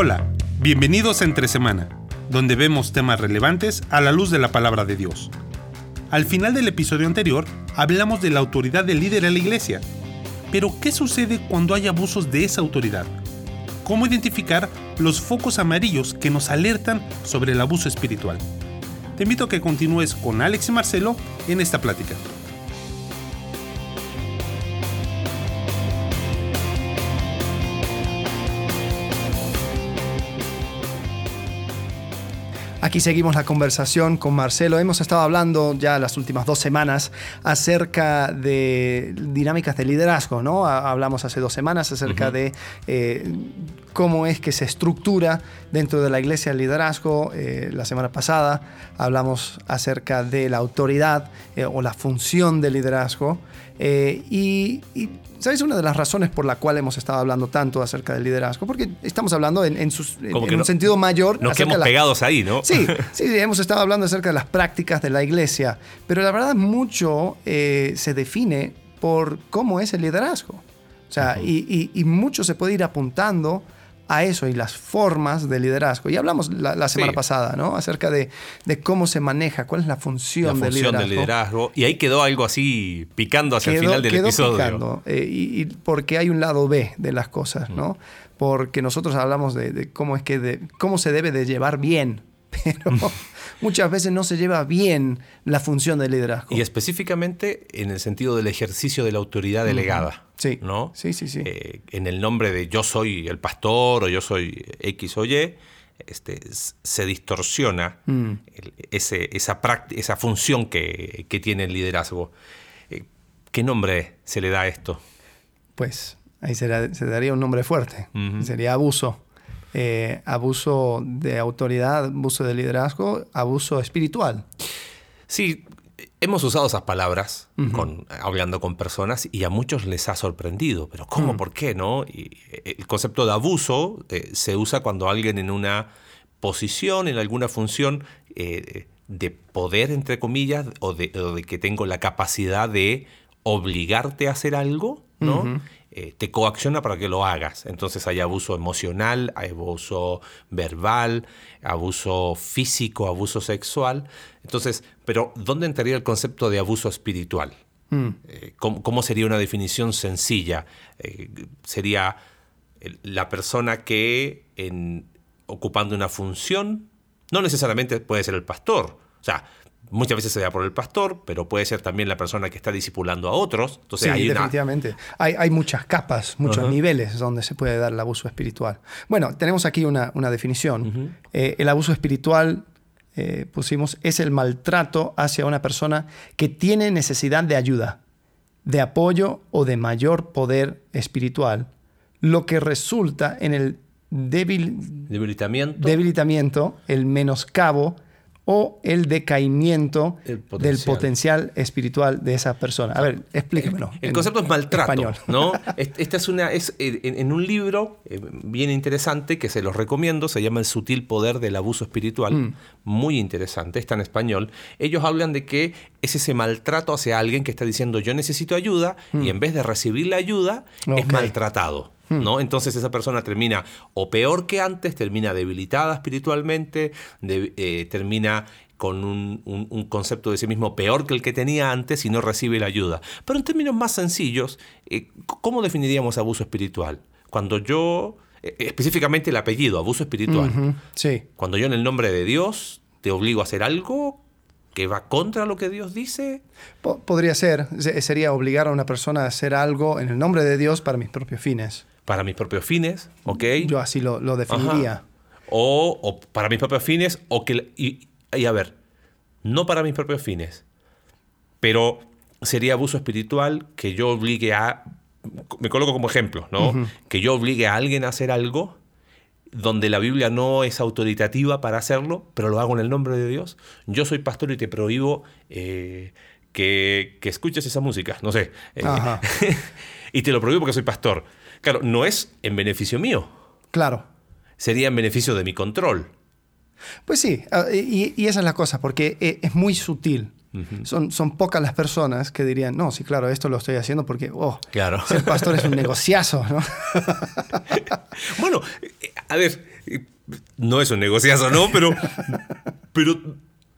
Hola, bienvenidos a Entre Semana, donde vemos temas relevantes a la luz de la palabra de Dios. Al final del episodio anterior, hablamos de la autoridad del líder en la iglesia. Pero, ¿qué sucede cuando hay abusos de esa autoridad? ¿Cómo identificar los focos amarillos que nos alertan sobre el abuso espiritual? Te invito a que continúes con Alex y Marcelo en esta plática. Aquí seguimos la conversación con Marcelo. Hemos estado hablando ya las últimas dos semanas acerca de dinámicas de liderazgo, ¿no? Hablamos hace dos semanas acerca de eh, cómo es que se estructura dentro de la iglesia el liderazgo. Eh, la semana pasada hablamos acerca de la autoridad eh, o la función del liderazgo. Y ¿Sabes una de las razones por la cual hemos estado hablando tanto acerca del liderazgo? Porque estamos hablando en, un sentido mayor. Nos quedamos pegados ahí, ¿no? Sí, sí, hemos estado hablando acerca de las prácticas de la iglesia, pero la verdad mucho eh, se define por cómo es el liderazgo. O sea, y, mucho se puede ir apuntando a eso y las formas de liderazgo. Y hablamos la, semana pasada, ¿no? Acerca de, cómo se maneja, cuál es la función, del, liderazgo. Y ahí quedó algo así picando hacia el final del quedó episodio. Picando, eh, y, porque hay un lado B de las cosas, ¿no? Porque nosotros hablamos de, cómo es que de, cómo se debe de llevar bien, pero muchas veces no se lleva bien la función del liderazgo. Y específicamente en el sentido del ejercicio de la autoridad delegada. Sí. ¿no? Sí, sí, sí. Eh, en el nombre de yo soy el pastor o yo soy X o Y, este, se distorsiona mm. ese, esa, esa función que, tiene el liderazgo. Eh, ¿Qué nombre se le da a esto? Pues ahí se, daría un nombre fuerte. Sería abuso. Eh, abuso de autoridad, abuso de liderazgo, abuso espiritual. Sí, hemos usado esas palabras con, hablando con personas y a muchos les ha sorprendido. Pero ¿cómo? Mm. ¿Por qué? ¿No? Y eh, el concepto de abuso eh, se usa cuando alguien en una posición, en alguna función de poder, entre comillas, o de, que tengo la capacidad de obligarte a hacer algo, ¿no? Eh, te coacciona para que lo hagas. Entonces hay abuso emocional, hay abuso verbal, abuso físico, abuso sexual. Entonces, pero ¿dónde entraría el concepto de abuso espiritual? Mm. Eh, ¿cómo, sería una definición sencilla? Eh, sería la persona que en, ocupando una función, no necesariamente puede ser el pastor, o sea, Muchas veces se da por el pastor, pero puede ser también la persona que está discipulando a otros. Entonces, sí, definitivamente. Hay, muchas capas, muchos niveles donde se puede dar el abuso espiritual. Bueno, tenemos aquí una, definición. Eh, el abuso espiritual, eh, pusimos, es el maltrato hacia una persona que tiene necesidad de ayuda, de apoyo o de mayor poder espiritual, lo que resulta en el debilitamiento. debilitamiento, el menoscabo, o el decaimiento del potencial espiritual de esa persona. A ver, explíquemelo. El concepto es maltrato, ¿no? Esta es una es en, un libro eh, bien interesante que se los recomiendo, se llama El sutil poder del abuso espiritual, mm. muy interesante, está en español. Ellos hablan de que es ese maltrato hacia alguien que está diciendo yo necesito ayuda y mm. en vez de recibir la ayuda es maltratado. Hmm. ¿No? Entonces esa persona termina o peor que antes, termina debilitada espiritualmente, eh, termina con un, concepto de sí mismo peor que el que tenía antes y no recibe la ayuda. Pero en términos más sencillos, eh, ¿cómo definiríamos abuso espiritual? Cuando yo, eh, específicamente el apellido, abuso espiritual. sí. Cuando yo en el nombre de Dios te obligo a hacer algo que va contra lo que Dios dice? podría ser. Sería obligar a una persona a hacer algo en el nombre de Dios para mis propios fines para mis propios fines, ¿ok? Yo así lo, definiría. O, para mis propios fines, o que... Y, a ver, no para mis propios fines, pero sería abuso espiritual que yo obligue a... Me coloco como ejemplo, ¿no? Que yo obligue a alguien a hacer algo donde la Biblia no es autoritativa para hacerlo, pero lo hago en el nombre de Dios. Yo soy pastor y te prohíbo eh, que, escuches esa música, no sé. Eh, y te lo prohíbo porque soy pastor. Claro, no es en beneficio mío. Claro. Sería en beneficio de mi control. Pues sí, ah, y, esa es la cosa, porque eh, es muy sutil. son, son pocas las personas que dirían, no, sí, claro, esto lo estoy haciendo porque, oh, claro. ser pastor es un negociazo, ¿no? bueno, a ver, no es un negociazo, ¿no? Pero, pero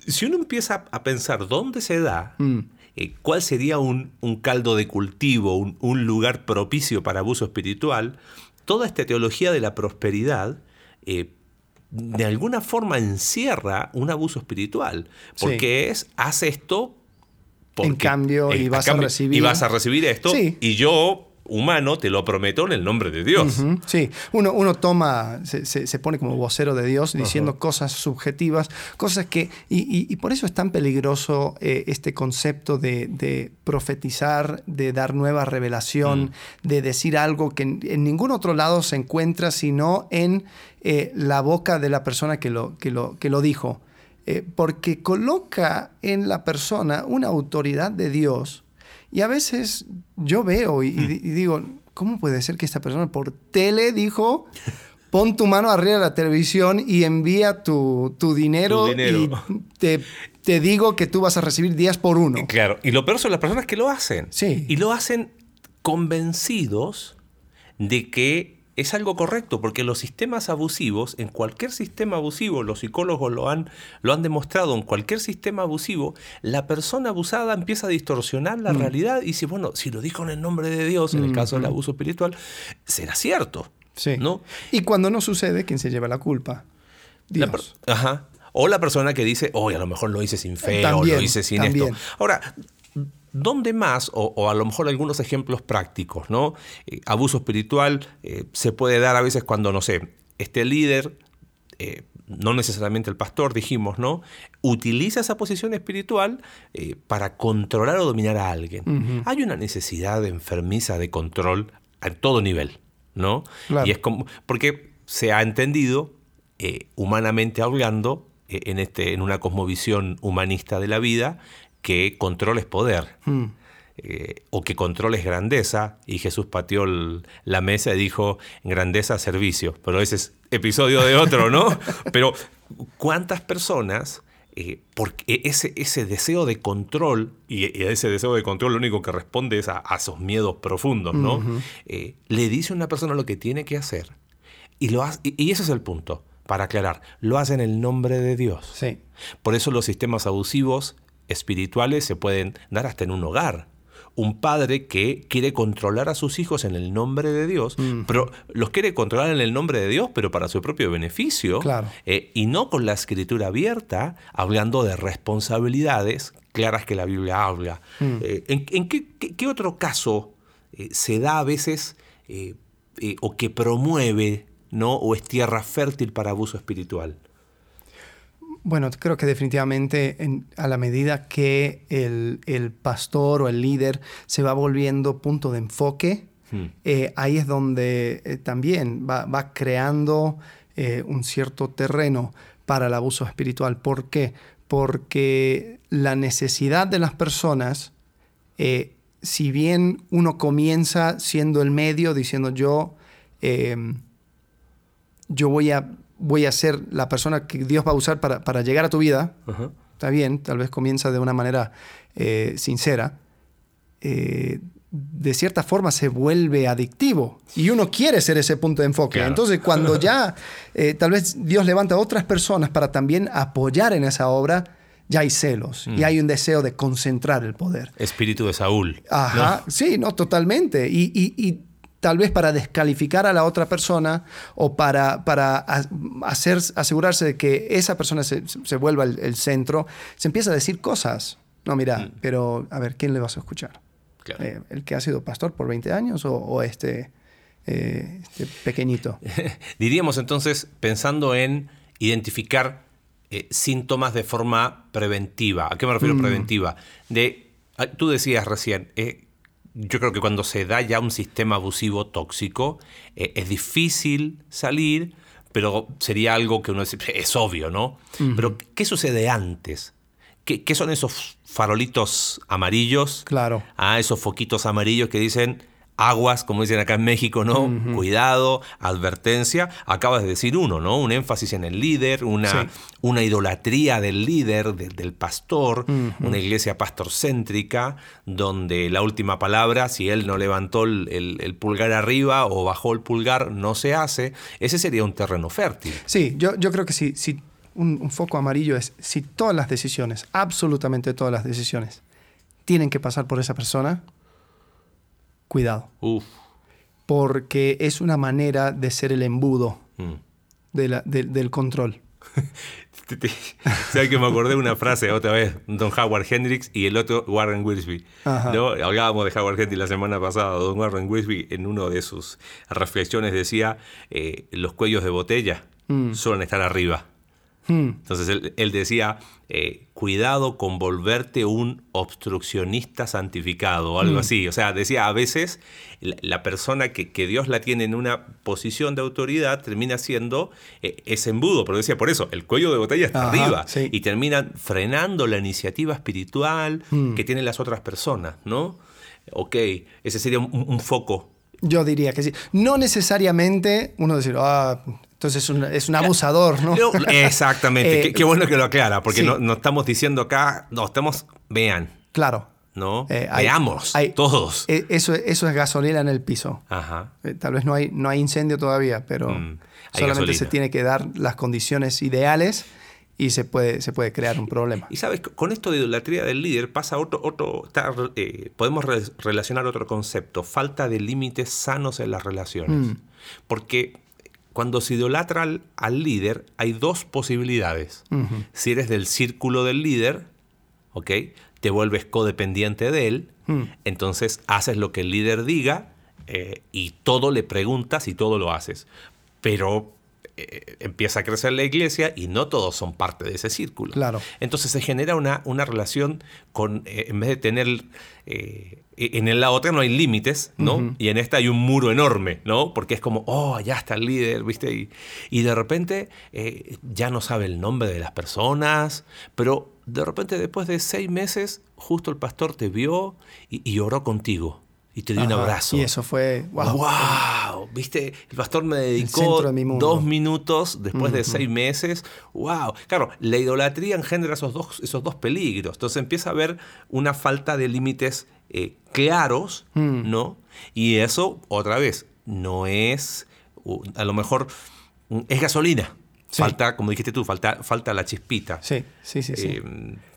si uno empieza a pensar dónde se da, mm. Eh, cuál sería un, caldo de cultivo, un, lugar propicio para abuso espiritual, toda esta teología de la prosperidad eh, de alguna forma encierra un abuso espiritual, porque es, haz esto en cambio, y vas a recibir. Y vas a recibir esto. Y yo humano, te lo prometo en el nombre de Dios. Sí, uno, uno toma, se, pone como vocero de Dios diciendo cosas subjetivas, cosas que, y, por eso es tan peligroso eh, este concepto de, profetizar, de dar nueva revelación, mm. de decir algo que en, ningún otro lado se encuentra sino en eh, la boca de la persona que lo, que lo, que lo dijo. Eh, porque coloca en la persona una autoridad de Dios y a veces yo veo y, digo, ¿cómo puede ser que esta persona por tele dijo, pon tu mano arriba de la televisión y envía tu, dinero, y te, te, digo que tú vas a recibir días por uno? Claro, y lo peor son las personas que lo hacen. Sí. Y lo hacen convencidos de que es algo correcto, porque los sistemas abusivos, en cualquier sistema abusivo, los psicólogos lo han, lo han demostrado, en cualquier sistema abusivo, la persona abusada empieza a distorsionar la mm. realidad y dice, bueno, si lo dijo en el nombre de Dios, en el caso del abuso espiritual, será cierto. Sí. ¿no? Y cuando no sucede, ¿quién se lleva la culpa? Dios. Ajá. O la persona que dice, oye, a lo mejor lo hice sin fe o lo hice sin esto. Ahora, ¿Dónde más? O, a lo mejor algunos ejemplos prácticos, ¿no? Eh, abuso espiritual eh, se puede dar a veces cuando, no sé, este líder, eh, no necesariamente el pastor, dijimos, ¿no? Utiliza esa posición espiritual para controlar o dominar a alguien. Hay una necesidad de enfermiza de control a todo nivel, ¿no? Y es como, porque se ha entendido, humanamente hablando, en, este, en una cosmovisión humanista de la vida, que control es poder. Hmm. Eh, o que control es grandeza, y Jesús pateó la mesa y dijo, grandeza, servicio. Pero ese es episodio de otro, ¿no? Pero ¿cuántas personas, eh, porque ese, ese deseo de control, y, ese deseo de control lo único que responde es a, esos miedos profundos, ¿no? Eh, le dice a una persona lo que tiene que hacer, y, lo y ese es el punto, para aclarar, lo hace en el nombre de Dios. Sí. Por eso los sistemas abusivos espirituales se pueden dar hasta en un hogar. Un padre que quiere controlar a sus hijos en el nombre de Dios, pero los quiere controlar en el nombre de Dios, pero para su propio beneficio, eh, y no con la escritura abierta, hablando de responsabilidades claras que la Biblia habla. Mm. Eh, ¿En, qué, otro caso eh, se da a veces o que promueve ¿no? o es tierra fértil para abuso espiritual? Bueno, creo que definitivamente a la medida que el, pastor o el líder se va volviendo punto de enfoque, hmm. eh, ahí es donde eh, también va, creando eh, un cierto terreno para el abuso espiritual. ¿Por qué? Porque la necesidad de las personas, si bien uno comienza siendo el medio, diciendo yo, yo voy a voy a ser la persona que Dios va a usar para, llegar a tu vida, está bien, tal vez comienza de una manera eh, sincera, eh, de cierta forma se vuelve adictivo y uno quiere ser ese punto de enfoque. Entonces, cuando ya eh, tal vez Dios levanta a otras personas para también apoyar en esa obra, ya hay celos y mm. hay un deseo de concentrar el poder. Espíritu de Saúl. Ajá, sí, no, totalmente. y tal vez para descalificar a la otra persona o para, para hacer, asegurarse de que esa persona se, vuelva el, centro, se empieza a decir cosas. No, mira, mm. pero a ver, ¿quién le vas a escuchar? Eh, ¿El que ha sido pastor por 20 años o, este, eh, este, pequeñito? Diríamos entonces, pensando en identificar eh, síntomas de forma preventiva. ¿A qué me refiero mm. preventiva? De, ah, tú decías recién, yo creo que cuando se da ya un sistema abusivo tóxico, eh, es difícil salir, pero sería algo que uno dice, es obvio, ¿no? Pero ¿qué sucede antes? ¿Qué, son esos farolitos amarillos? Claro. Ah, esos foquitos amarillos que dicen, aguas, como dicen acá en México, ¿no? Cuidado, advertencia. Acabas de decir uno, ¿no? Un énfasis en el líder, una, una idolatría del líder, del pastor, una iglesia pastorcéntrica, donde la última palabra, si él no levantó el, pulgar arriba o bajó el pulgar, no se hace. Ese sería un terreno fértil. Sí, yo, yo creo que sí. Si un, un foco amarillo es si todas las decisiones, absolutamente todas las decisiones, tienen que pasar por esa persona, cuidado. Porque es una manera de ser el embudo mm. del control. ¿Sabes que me acordé de una frase otra vez? Don Howard Hendricks y el otro Warren Wilsby. ¿no? Hablábamos de Howard Hendricks la semana pasada. Don Warren Wilsby en una de sus reflexiones decía, eh, los cuellos de botella mm. suelen estar arriba. Hmm. Entonces él, decía, eh, cuidado con volverte un obstruccionista santificado o algo hmm. así. O sea, decía, a veces la, persona que, Dios la tiene en una posición de autoridad termina siendo eh, ese embudo, pero decía, por eso, el cuello de botella está arriba y termina frenando la iniciativa espiritual hmm. que tienen las otras personas, ¿no? Ok, ese sería un, foco yo diría que sí. No necesariamente uno decir, ah, entonces es un, abusador, ¿no? Exactamente, eh, qué, bueno que lo aclara, porque no, estamos diciendo acá, no, estamos, vean. Claro. ¿No? Eh, Veamos, todos. Eh, eso, eso es gasolina en el piso. Ajá. tal vez no hay, no hay incendio todavía, pero mm, solamente se tiene que dar las condiciones ideales y se puede, se puede crear un problema. Y sabes, con esto de idolatría del líder pasa otro, otro podemos relacionar otro concepto, falta de límites sanos en las relaciones. Mm. Porque cuando se idolatra al, líder, hay dos posibilidades. Si eres del círculo del líder, ¿ok? Te vuelves codependiente de él, mm. entonces haces lo que el líder diga eh, y todo le preguntas y todo lo haces. Pero eh, empieza a crecer la iglesia y no todos son parte de ese círculo. Claro. Entonces se genera una, una relación con, eh, en vez de tener, eh, en la otra no hay límites, ¿no? Y en esta hay un muro enorme, ¿no? Porque es como, oh, allá está el líder, ¿viste? Y, y de repente ya no sabe el nombre de las personas, pero de repente después de seis meses, justo el pastor te vio y, y oró contigo y te dio un abrazo. Y eso fue, wow. wow. ¿Viste? El pastor me dedicó dos minutos después de seis meses. Wow. Claro, la idolatría engendra esos dos, esos dos peligros. Entonces empieza a haber una falta de límites eh, claros, mm. ¿no? Y eso, otra vez, no es, a lo mejor, es gasolina. Falta, como dijiste tú, falta, falta la chispita. Sí, sí, sí. sí.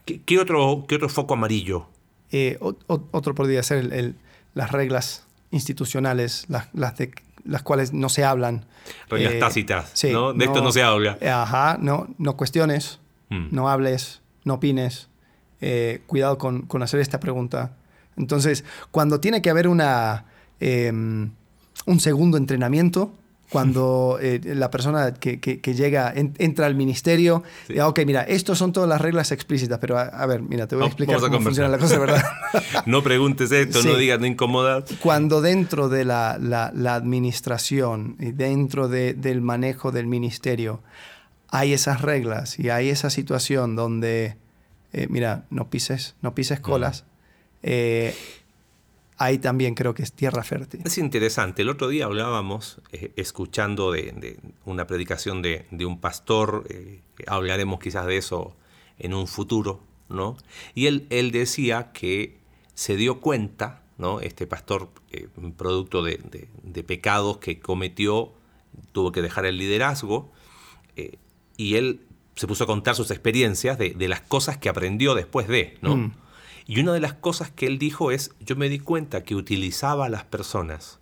Eh, ¿qué, otro, ¿Qué otro foco amarillo? Eh, otro podría ser el las reglas institucionales, las, las, de, las cuales no se hablan. Reglas eh, tácitas, ¿no? De esto no se habla. Ajá, no, no cuestiones, mm. no hables, no opines. Eh, cuidado con, con, hacer esta pregunta. Entonces, cuando tiene que haber una, em, un segundo entrenamiento, cuando eh, la persona que, llega, entra al ministerio, y, ok, mira, estas son todas las reglas explícitas, pero a, ver, mira, te voy a explicar cómo funciona la cosa, ¿verdad? no preguntes esto, no digas, no incomodas. Cuando dentro de la, la, administración y dentro del manejo del ministerio hay esas reglas y hay esa situación donde, eh, mira, no pises, no pises colas, eh, ahí también creo que es tierra fértil. Es interesante. El otro día hablábamos, eh, escuchando de, una predicación de, un pastor, eh, hablaremos quizás de eso en un futuro, ¿no? Y él, él decía que se dio cuenta, ¿no? Este pastor, eh, producto de, pecados que cometió, tuvo que dejar el liderazgo, y él se puso a contar sus experiencias de, las cosas que aprendió después de, ¿no? Mm. Y una de las cosas que él dijo es, yo me di cuenta que utilizaba a las personas,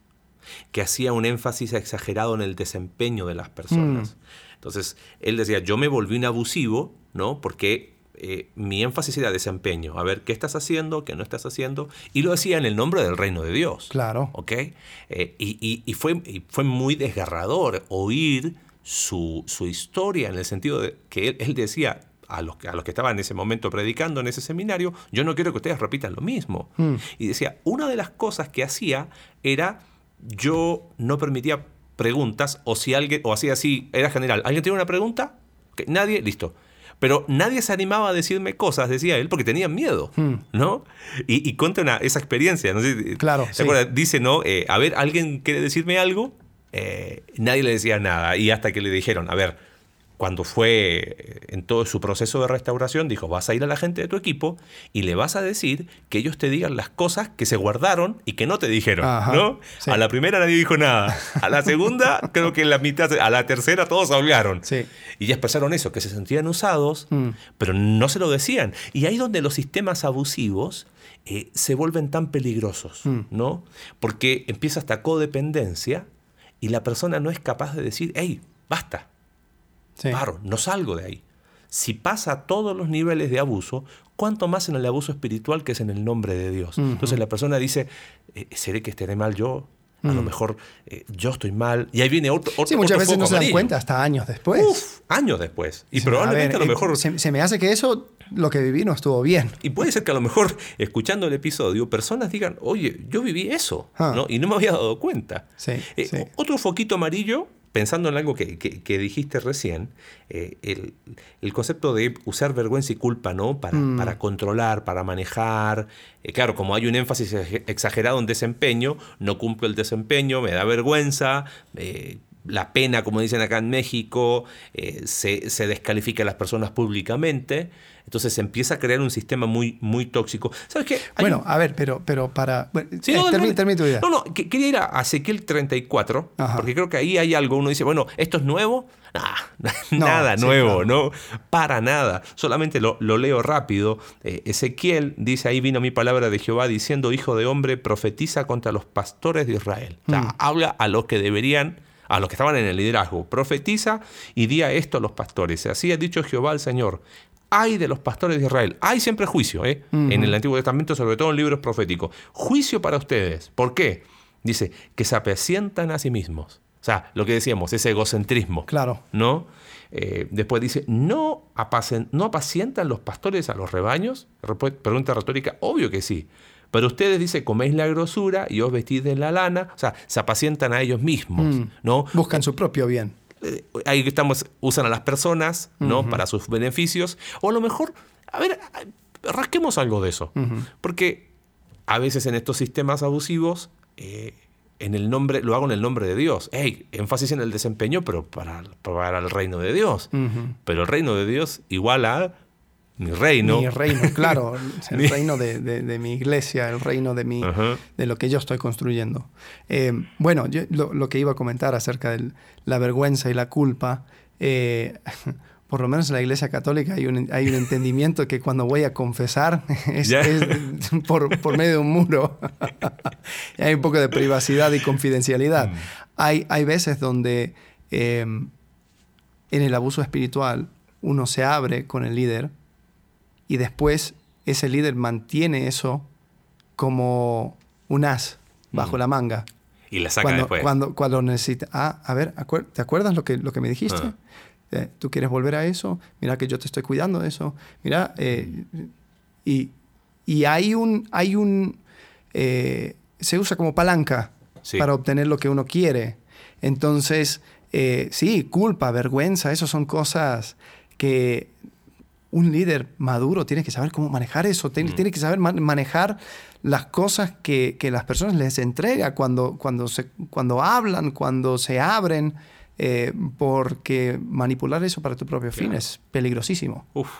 que hacía un énfasis exagerado en el desempeño de las personas. Mm. Entonces, él decía, yo me volví un abusivo, ¿no? Porque eh, mi énfasis era desempeño, a ver qué estás haciendo, qué no estás haciendo, y lo hacía en el nombre del reino de Dios. Claro. ¿Ok? Eh, y, fue, fue muy desgarrador oír su, historia en el sentido de que él decía, a los, que, a los que estaban en ese momento predicando en ese seminario, yo no quiero que ustedes repitan lo mismo. Mm. Y decía, una de las cosas que hacía era, yo no permitía preguntas, o si alguien, o hacía así, era general, ¿alguien tiene una pregunta? Nadie, listo. Pero nadie se animaba a decirme cosas, decía él, porque tenían miedo, Hmm. ¿no? Y, y cuenta una- esa experiencia, no sé, Claro, ¿te sí. acuerdas? Dice, ¿no? Eh, a ver, ¿alguien quiere decirme algo? Eh, nadie le decía nada. Y hasta que le dijeron, a ver, cuando fue eh, en todo su proceso de restauración, dijo, vas a ir a la gente de tu equipo y le vas a decir que ellos te digan las cosas que se guardaron y que no te dijeron, Ajá, ¿no? sí. A la primera nadie dijo nada. A la segunda, creo que en la mitad, a la tercera todos hablaron. Sí. Y ya expresaron eso, que se sentían usados, Mm. pero no se lo decían. Y ahí donde los sistemas abusivos eh, se vuelven tan peligrosos, Mm. ¿no? Porque empieza esta codependencia y la persona no es capaz de decir, hey, basta, Sí. paro, no salgo de ahí. Si pasa a todos los niveles de abuso, ¿cuánto más en el abuso espiritual que es en el nombre de Dios? Entonces la persona dice, eh, ¿seré que estaré mal yo? A lo Mm. mejor eh, yo estoy mal. Y ahí viene otro, otro Sí, muchas otro veces no se dan amarillo. cuenta hasta años después. Uf, años después. Y probablemente a, ver, lo eh, mejor... Se, se me hace que eso, lo que viví, no estuvo bien. Y puede ser que a lo mejor, escuchando el episodio, personas digan, oye, yo viví eso, Ah. ¿no? Y no me había dado cuenta. Sí, Eh, sí. Otro foquito amarillo, pensando en algo que, que- que dijiste recién, eh, el, el concepto de usar vergüenza y culpa, ¿no? Para, Mm. para controlar, para manejar. Eh, claro, como hay un énfasis ex- exagerado en desempeño, no cumplo el desempeño, me da vergüenza. eh, la pena, como dicen acá en México, se, se descalifica a las personas públicamente. Entonces se empieza a crear un sistema muy, muy tóxico. ¿Sabes qué? Hay Bueno, un- a ver, pero, pero para... bueno, Sí, eh, no, tu idea. No, no, que- quería ir a Ezequiel 34, Ajá. porque creo que ahí hay algo. Uno dice, bueno, ¿esto es nuevo? No, nada sí, nuevo, no, para nada. Solamente lo, lo leo rápido. Eh, Ezequiel dice, ahí vino mi palabra de Jehová diciendo, hijo de hombre, profetiza contra los pastores de Israel. O sea, Mm. habla a los que deberían, a los que estaban en el liderazgo. Profetiza y di a esto a los pastores. Así ha dicho Jehová al Señor. Hay de los pastores de Israel. Hay siempre juicio, ¿eh? En el Antiguo Testamento, sobre todo en libros proféticos. Juicio para ustedes. ¿Por qué? Dice, que se apacientan a sí mismos. O sea, lo que decíamos, ese egocentrismo. Claro. ¿No? Eh, después dice, ¿no, apacen- ¿no apacientan los pastores a los rebaños? Pregunta retórica, obvio que sí. Pero ustedes, dice, coméis la grosura y os vestís de la lana. O sea, se apacientan a ellos mismos, Mm. ¿no? Buscan su propio bien. Eh, ahí estamos, usan a las personas, ¿no? Para sus beneficios. O a lo mejor, a ver, rasquemos algo de eso. Porque a veces en estos sistemas abusivos, eh, en el nombre, lo hago en el nombre de Dios. Hey, énfasis en el desempeño, pero para, para el reino de Dios. Pero el reino de Dios igual a mi reino. Mi reino, claro. El Mi- reino de, de- de mi iglesia, el reino de, mi, Ajá. de lo que yo estoy construyendo. Eh, bueno, yo- lo, lo que iba a comentar acerca de la vergüenza y la culpa, eh, por lo menos en la iglesia católica hay un, hay un entendimiento que cuando voy a confesar es, por, por medio de un muro. Hay un poco de privacidad y confidencialidad. Mm. Hay, hay veces donde eh, en el abuso espiritual uno se abre con el líder y después ese líder mantiene eso como un as bajo Mm. la manga. Y la saca Cuando, después. cuando, cuando necesita, ah, a ver, acuer- ¿te acuerdas lo que, lo que me dijiste? Ah. Eh, ¿Tú quieres volver a eso? Mira que yo te estoy cuidando de eso. Mira, eh, y, y hay un, hay un, eh, se usa como palanca Sí. para obtener lo que uno quiere. Entonces, sí, culpa, vergüenza, eso son cosas que un líder maduro tiene que saber cómo manejar eso, tiene, Mm. tiene que saber man- manejar las cosas que, que las personas les entrega cuando, cuando, se, cuando hablan, cuando se abren, eh, porque manipular eso para tu propio fin Claro. es peligrosísimo. Uf.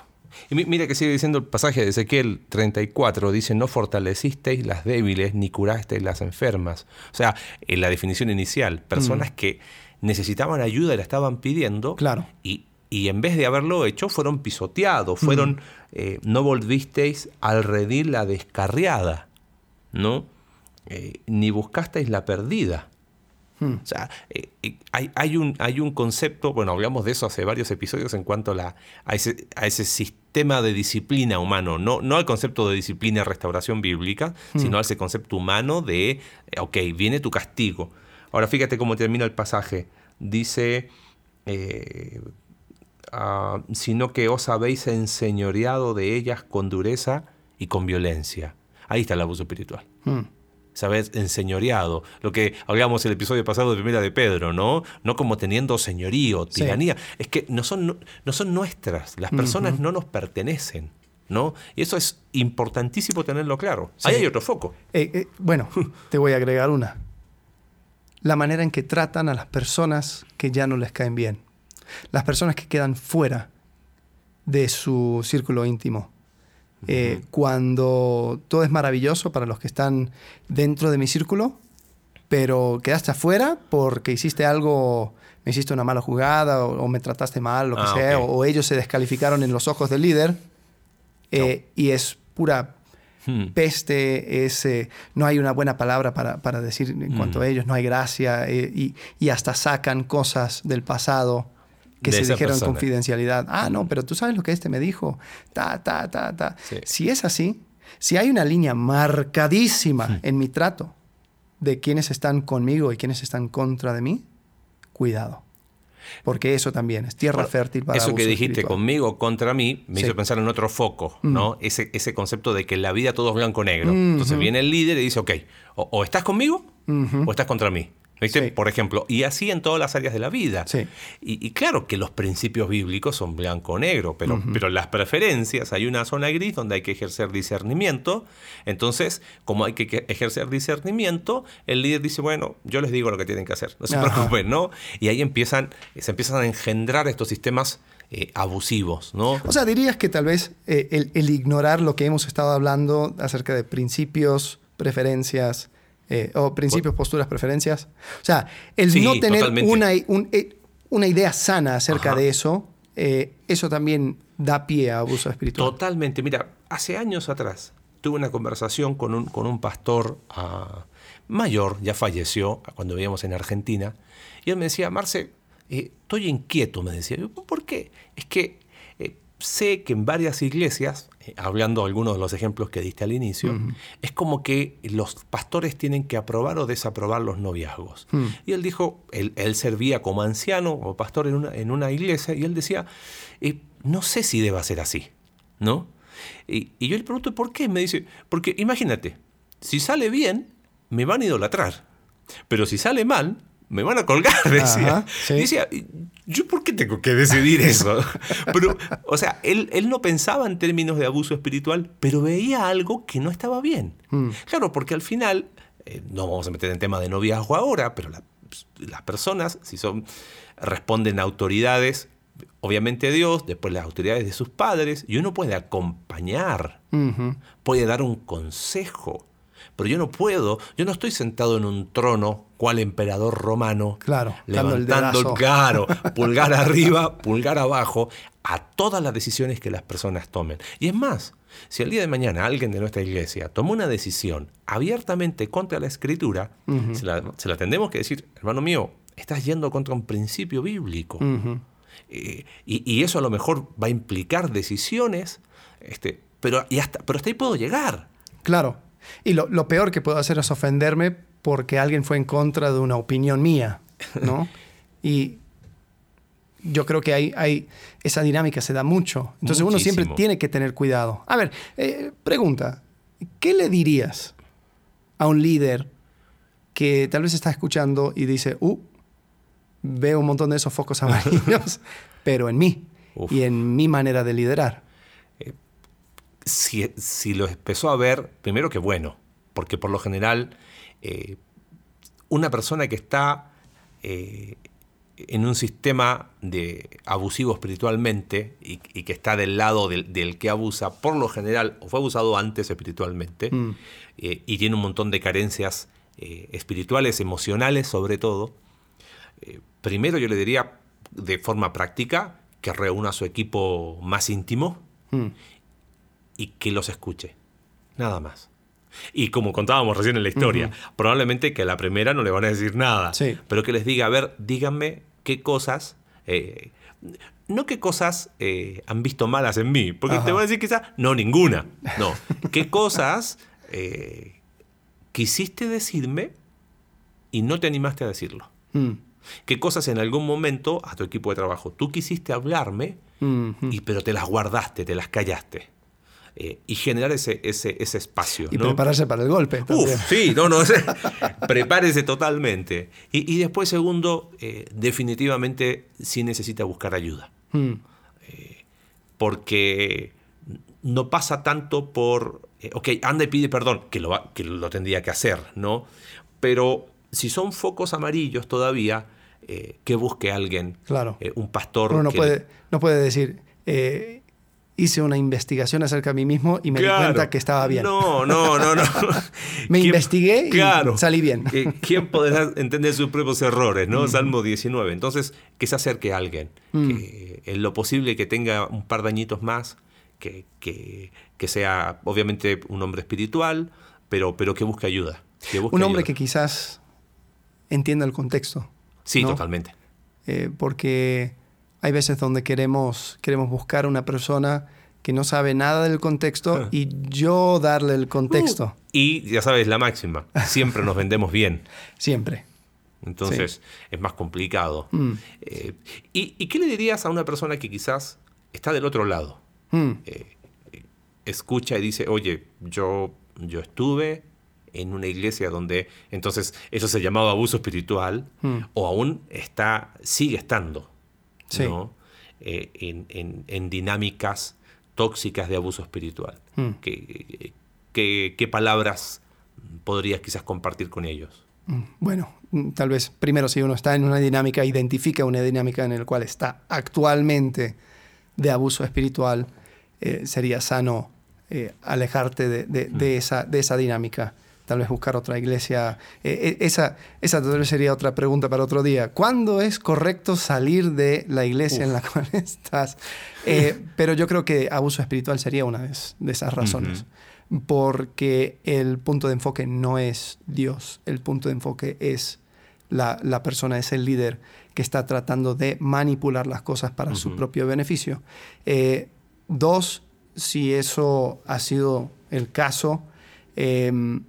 Y mi- mira que sigue diciendo el pasaje de Ezequiel 34, dice, no fortalecisteis las débiles ni curasteis las enfermas. O sea, en la definición inicial, personas que necesitaban ayuda y la estaban pidiendo Claro. y, y en vez de haberlo hecho, fueron pisoteados, fueron, eh, no volvisteis al redil la descarriada, ¿no? Eh, ni buscasteis la perdida. Hmm. O sea, eh, hay, hay un, hay un concepto, bueno, hablamos de eso hace varios episodios en cuanto a, la, a, ese, a ese sistema de disciplina humano, no, no al concepto de disciplina y restauración bíblica, sino a ese concepto humano de, ok, viene tu castigo. Ahora fíjate cómo termina el pasaje. Dice, eh, ah, sino que os habéis enseñoreado de ellas con dureza y con violencia. Ahí está el abuso espiritual. Hmm. saber enseñoreado. Lo que hablábamos el episodio pasado de Primera de Pedro, ¿no? No como teniendo señorío, tiranía. Es que no son, no son nuestras. Las personas no nos pertenecen. ¿No? Y eso es importantísimo tenerlo claro. Ahí hay otro foco. Eh, eh, bueno, te voy a agregar una. La manera en que tratan a las personas que ya no les caen bien. Las personas que quedan fuera de su círculo íntimo. Eh, cuando todo es maravilloso para los que están dentro de mi círculo, pero quedaste afuera porque hiciste algo, me hiciste una mala jugada o, me trataste mal, lo que ah, sea, o, ellos se descalificaron en los ojos del líder eh, y es pura hmm. peste, es, no hay una buena palabra para, decir en cuanto hmm. a ellos, no hay gracia eh, y, y, hasta sacan cosas del pasado que se dijeron confidencialidad. Ah, no, pero tú sabes lo que este me dijo. Ta, ta, ta, ta. Si es así, si hay una línea marcadísima en mi trato de quienes están conmigo y quienes están contra de mí, cuidado. Porque eso también es tierra fértil para Eso que dijiste conmigo contra mí me hizo pensar en otro foco, ¿no? Ese, ese concepto de que en la vida todo es blanco-negro. Entonces viene el líder y dice, ok, o, estás conmigo o estás contra mí. Por ejemplo, y así en todas las áreas de la vida. Y, claro que los principios bíblicos son blanco-negro, pero, pero las preferencias, hay una zona gris donde hay que ejercer discernimiento. Entonces, como hay que ejercer discernimiento, el líder dice, bueno, yo les digo lo que tienen que hacer, no se preocupen, ¿no? Y ahí empiezan, se empiezan a engendrar estos sistemas eh, abusivos, ¿no? O sea, dirías que tal vez eh, el, el ignorar lo que hemos estado hablando acerca de principios, preferencias, eh, o principios, posturas, preferencias. O sea, el no tener una, eh, una, idea sana acerca de eso, eh, eso también da pie a abuso espiritual. Totalmente. Mira, hace años atrás tuve una conversación con un, con un pastor ah, mayor, ya falleció cuando vivíamos en Argentina, y él me decía, Marce, estoy inquieto, me decía. ¿Por qué? Es que sé que en varias iglesias eh, hablando de algunos de los ejemplos que diste al inicio, es como que los pastores tienen que aprobar o desaprobar los noviazgos. Y él dijo, él, servía como anciano o pastor en una, en una iglesia y él decía, eh, no sé si deba ser así, ¿no? Y, y, yo le pregunto, ¿por qué? Me dice, porque imagínate, si sale bien, me van a idolatrar, pero si sale mal, me van a colgar, decía. Decía, ¿yo por qué tengo que decidir eso? pero, o sea, él, él, no pensaba en términos de abuso espiritual, pero veía algo que no estaba bien. Hmm. Claro, porque al final, eh, no vamos a meter en tema de noviazgo ahora, pero las personas, si son, responden a autoridades, obviamente Dios, después las autoridades de sus padres, y uno puede acompañar, puede dar un consejo pero yo no puedo, yo no estoy sentado en un trono cual emperador romano, claro, levantando el caro, pulgar arriba, pulgar abajo, a todas las decisiones que las personas tomen. Y es más, si el día de mañana alguien de nuestra iglesia toma una decisión abiertamente contra la escritura, se, la, tendremos que decir, hermano mío, estás yendo contra un principio bíblico. Eh, y, eso a lo mejor va a implicar decisiones, este, pero, y hasta, pero hasta ahí puedo llegar. Claro, y lo, peor que puedo hacer es ofenderme porque alguien fue en contra de una opinión mía, ¿no? y yo creo que hay, hay, esa dinámica se da mucho. Entonces uno siempre tiene que tener cuidado. A ver, eh, pregunta, ¿qué le dirías a un líder que tal vez está escuchando y dice, uh, veo un montón de esos focos amarillos, pero en mí y en mi manera de liderar? Si, lo empezó a ver, primero que bueno, porque por lo general eh, una persona que está eh, en un sistema de abusivo espiritualmente y, que está del lado del, que abusa, por lo general, o fue abusado antes espiritualmente, mm. eh, y tiene un montón de carencias espirituales, emocionales sobre todo, primero yo le diría de forma práctica que reúna a su equipo más íntimo mm y que los escuche. Nada más. Y como contábamos recién en la historia, probablemente que a la primera no le van a decir nada, pero que les diga, a ver, díganme qué cosas, eh, no qué cosas eh, han visto malas en mí, porque te voy a decir quizás, no, ninguna, no, qué cosas eh, quisiste decirme y no te animaste a decirlo. Mm. ¿Qué cosas en algún momento a tu equipo de trabajo tú quisiste hablarme, y, pero te las guardaste, te las callaste? Eh, y generar ese, ese, ese espacio. Y ¿no? prepararse para el golpe. Uf, sí, no, no, prepárese totalmente. Y, y después, segundo, eh, definitivamente sí necesita buscar ayuda. Mm, Porque no pasa tanto por, eh, ok, anda y pide perdón, que lo, que lo tendría que hacer, ¿no? Pero si son focos amarillos todavía, eh, que busque alguien, Claro. eh, un pastor. Uno no que puede, no puede decir, eh, hice una investigación acerca de mí mismo y me Claro. di cuenta que estaba bien. No, no, no, no. Me ¿Quién- investigué y salí bien. Eh, ¿Quién podrá entender sus propios errores, Mm. no? Salmo 19. Entonces, que se acerque a alguien. Que en lo posible que tenga un par de añitos más, que, que, que sea obviamente un hombre espiritual, pero, pero que busque ayuda. que busque Un hombre ayuda. que quizás entienda el contexto. Sí, ¿no? totalmente. Eh, porque hay veces donde queremos, queremos buscar una persona que no sabe nada del contexto Ah. y yo darle el contexto. Y ya sabes, la máxima, siempre nos vendemos bien. Siempre. Entonces es más complicado. Mm. Eh, ¿y, y qué le dirías a una persona que quizás está del otro lado? Mm, escucha y dice, oye, yo, yo estuve en una iglesia donde entonces eso se llamaba abuso espiritual, Mm. o aún está, sigue estando, Sí. ¿no? Eh, en, en- en dinámicas tóxicas de abuso espiritual. Mm. ¿Qué, qué- qué palabras podrías quizás compartir con ellos? mm. Bueno, mm, tal vez primero si uno está en una dinámica, identifica una dinámica en la cual está actualmente de abuso espiritual, eh, sería sano eh, alejarte de, de- de esa, de esa dinámica. Tal vez buscar otra iglesia. Eh, eh, esa, esa tal vez sería otra pregunta para otro día. ¿Cuándo es correcto salir de la iglesia en la cual estás? Eh, pero yo creo que abuso espiritual sería una de, de esas razones. Porque el punto de enfoque no es Dios. El punto de enfoque es la, la persona, es el líder que está tratando de manipular las cosas para su propio beneficio. Eh, dos, si eso ha sido el caso, em,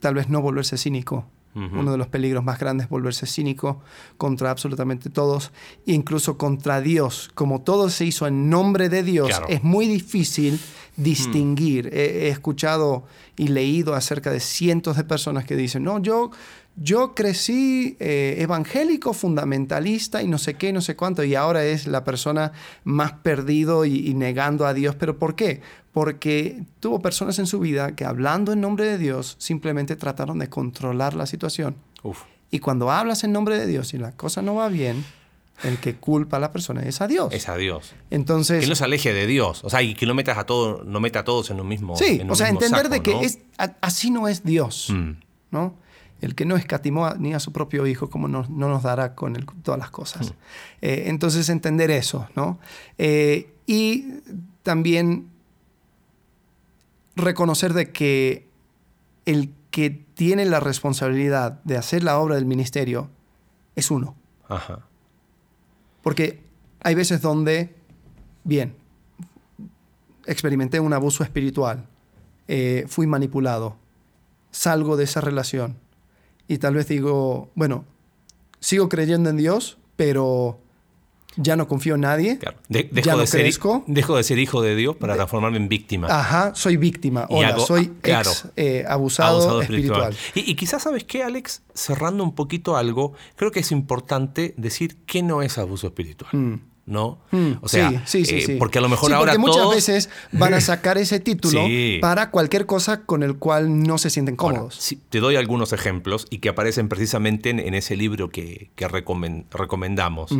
tal vez no volverse cínico. Uno de los peligros más grandes es volverse cínico contra absolutamente todos, incluso contra Dios. Como todo se hizo en nombre de Dios, Claro. es muy difícil distinguir. He, he escuchado y leído acerca de cientos de personas que dicen, no, yo, yo crecí eh, evangélico, fundamentalista y no sé qué, no sé cuánto, y ahora es la persona más perdido y, y negando a Dios. ¿Pero por qué? Porque tuvo personas en su vida que hablando en nombre de Dios simplemente trataron de controlar la situación. Uf. Y cuando hablas en nombre de Dios y la cosa no va bien, el que culpa a la persona es a Dios. Es a Dios. Entonces, Que no se aleje de Dios. O sea, y que no metas a todo, no meta a todos en un mismo. sí, en o sea, entender saco, de que ¿no? es, a- así no es Dios, Mm. ¿no? El que no escatimó ni a su propio hijo, como no, no nos dará con él todas las cosas. Eh, entonces, entender eso, ¿no? Eh, y también reconocer de que el que tiene la responsabilidad de hacer la obra del ministerio es uno. Ajá. Porque hay veces donde, bien, experimenté un abuso espiritual, eh, fui manipulado, salgo de esa relación y tal vez digo, bueno, sigo creyendo en Dios, pero ya no confío en nadie, Claro. De- dejo, ya no de ser, crezco, dejo de ser hijo de Dios para transformarme en víctima. ajá, soy víctima, hola, hago- soy claro. ex eh, abusado, Abusado espiritual. Y, y quizás, ¿sabes qué, Alex? Cerrando un poquito algo, creo que es importante decir que no es abuso espiritual. Mm. ¿No? Mm, O sea, sí, sí, sí, eh, sí. porque a lo mejor Sí, ahora porque muchas todos- veces van a sacar ese título para cualquier cosa con el cual no se sienten cómodos. te doy algunos ejemplos y que aparecen precisamente en, en ese libro que, que recomen- recomendamos.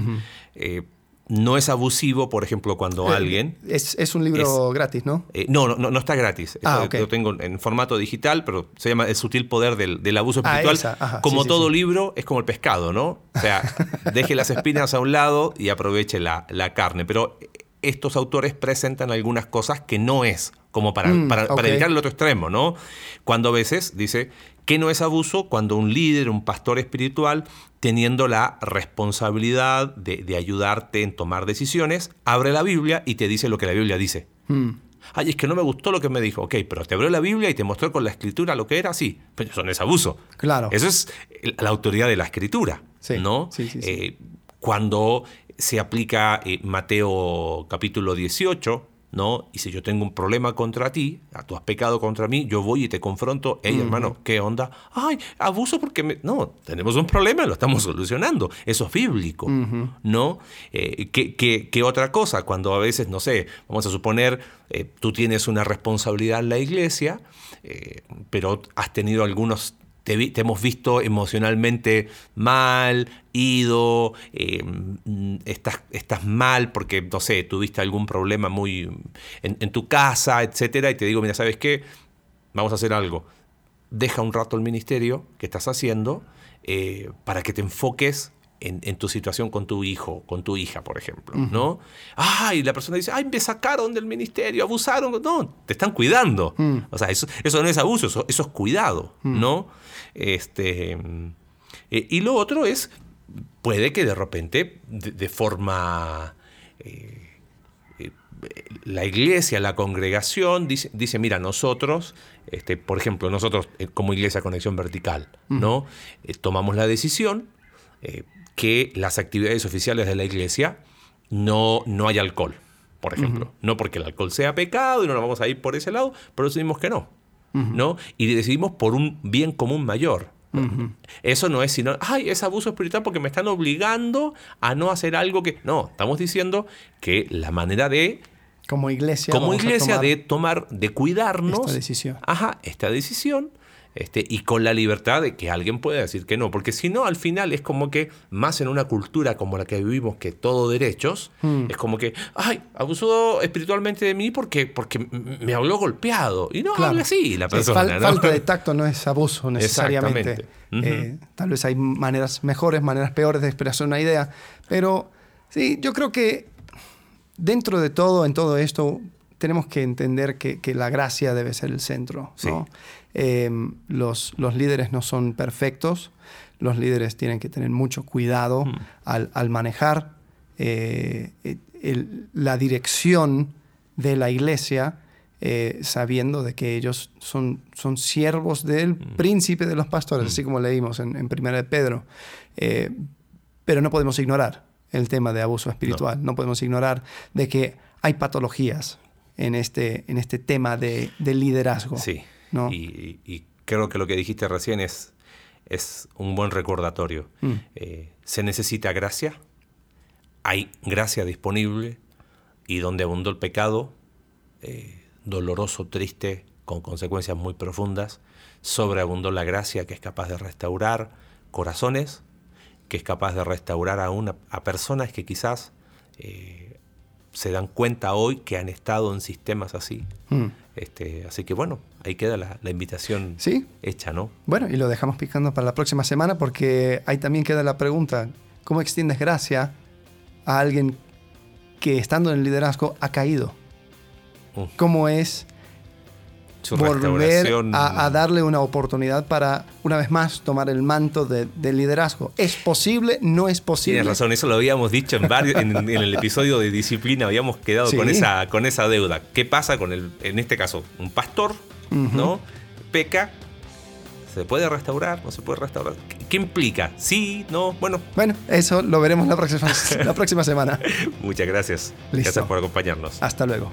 Eh, no es abusivo, por ejemplo, cuando Eh, alguien... Es, es un libro gratis, ¿no? Eh, no, no, no, no está gratis. Esto Ah. Lo tengo en formato digital, pero se llama El sutil poder del, del abuso Ah, espiritual. ajá, como sí, todo sí. libro, es como el pescado, ¿no? O sea, deje las espinas a un lado y aproveche la, la carne. Pero estos autores presentan algunas cosas que no es, como para, Mm, para, para evitar el otro extremo, ¿no? Cuando a veces dice que no es abuso cuando un líder, un pastor espiritual, teniendo la responsabilidad de, de ayudarte en tomar decisiones, abre la Biblia y te dice lo que la Biblia dice. Mm. Ay, es que no me gustó lo que me dijo. Ok, pero te abrió la Biblia y te mostró con la escritura lo que era, sí. Pero eso no es abuso. Claro. Eso es la autoridad de la escritura. Sí, ¿no? sí, sí, sí. Eh, cuando se aplica eh, Mateo capítulo 18, ¿no? Y si yo tengo un problema contra ti, tú has pecado contra mí, yo voy y te confronto, hey hermano, ¿qué onda? Ay, abuso porque me... No, tenemos un problema, lo estamos solucionando. Eso es bíblico, ¿no? Eh, ¿qué, otra cosa? Cuando a veces, no sé, vamos a suponer, eh, tú tienes una responsabilidad en la iglesia, eh, pero has tenido algunos te, hemos visto emocionalmente mal, ido, eh, estás, estás, mal porque, no sé, tuviste algún problema muy en, tu casa, etcétera, y te digo, mira, ¿sabes qué? Vamos a hacer algo. Deja un rato el ministerio que estás haciendo eh, para que te enfoques en, tu situación con tu hijo, con tu hija, por ejemplo, ¿no? Ay, la persona dice, ay, me sacaron del ministerio, abusaron. No, te están cuidando. Mm. O sea, eso, eso, no es abuso, eso, es cuidado, mm. ¿no? Este, eh, y lo otro es, puede que de repente, de, forma... Eh, eh, la iglesia, la congregación dice, dice mira, nosotros, este, por ejemplo, nosotros como iglesia Conexión Vertical, ¿no? tomamos la decisión que las actividades oficiales de la iglesia no, no hay alcohol, por ejemplo. No porque el alcohol sea pecado y no nos vamos a ir por ese lado, pero decidimos que no. ¿no? Y decidimos por un bien común mayor. Eso no es sino, ay, es abuso espiritual porque me están obligando a no hacer algo que... No, estamos diciendo que la manera de... Como iglesia. Como iglesia de tomar, de cuidarnos. Esta decisión. Ajá, esta decisión este, y con la libertad de que alguien pueda decir que no, porque si no, al final es como que, más en una cultura como la que vivimos, que todo derechos, hmm. es como que, ay, abusó espiritualmente de mí porque, porque me habló golpeado. Y no habla así la persona. Falta de tacto no es abuso necesariamente. Eh, tal vez hay maneras mejores, maneras peores de expresar una idea, pero sí, yo creo que dentro de todo, en todo esto, tenemos que entender que, la gracia debe ser el centro. Em, los, los, líderes no son perfectos, los líderes tienen que tener mucho cuidado mm. al, manejar eh, la dirección de la iglesia, eh, sabiendo de que ellos son, son siervos del mm. príncipe de los pastores, así mm. como leímos en, en Primera de Pedro. Eh, pero no podemos ignorar el tema de abuso espiritual, no, podemos ignorar de que hay patologías en este, en este tema de, de liderazgo. Sí. Y, creo que lo que dijiste recién es, es un buen recordatorio. Mm. Eh, se necesita gracia, hay gracia disponible y donde abundó el pecado, eh, doloroso, triste, con consecuencias muy profundas, sobreabundó la gracia que es capaz de restaurar corazones, que es capaz de restaurar a, una, a personas que quizás eh, se dan cuenta hoy que han estado en sistemas así. Mm. Este, así que bueno, ahí queda la, invitación hecha, ¿no? Bueno, y lo dejamos picando para la próxima semana porque ahí también queda la pregunta, ¿cómo extiendes gracia a alguien que estando en el liderazgo ha caído? Mm. ¿Cómo es volver a, darle una oportunidad para, una vez más, tomar el manto de, del liderazgo. ¿Es posible? ¿No es posible? Tienes razón, eso lo habíamos dicho en, varios, en, el episodio de disciplina, habíamos quedado con, esa, con esa deuda. ¿Qué pasa con, el, en este caso, un pastor, ¿no? Peca, ¿Se puede restaurar? ¿No se puede restaurar? ¿Qué, implica? ¿Sí? ¿No? Bueno. Bueno, eso lo veremos la próxima, la próxima semana. Muchas gracias. Gracias por acompañarnos. Hasta luego.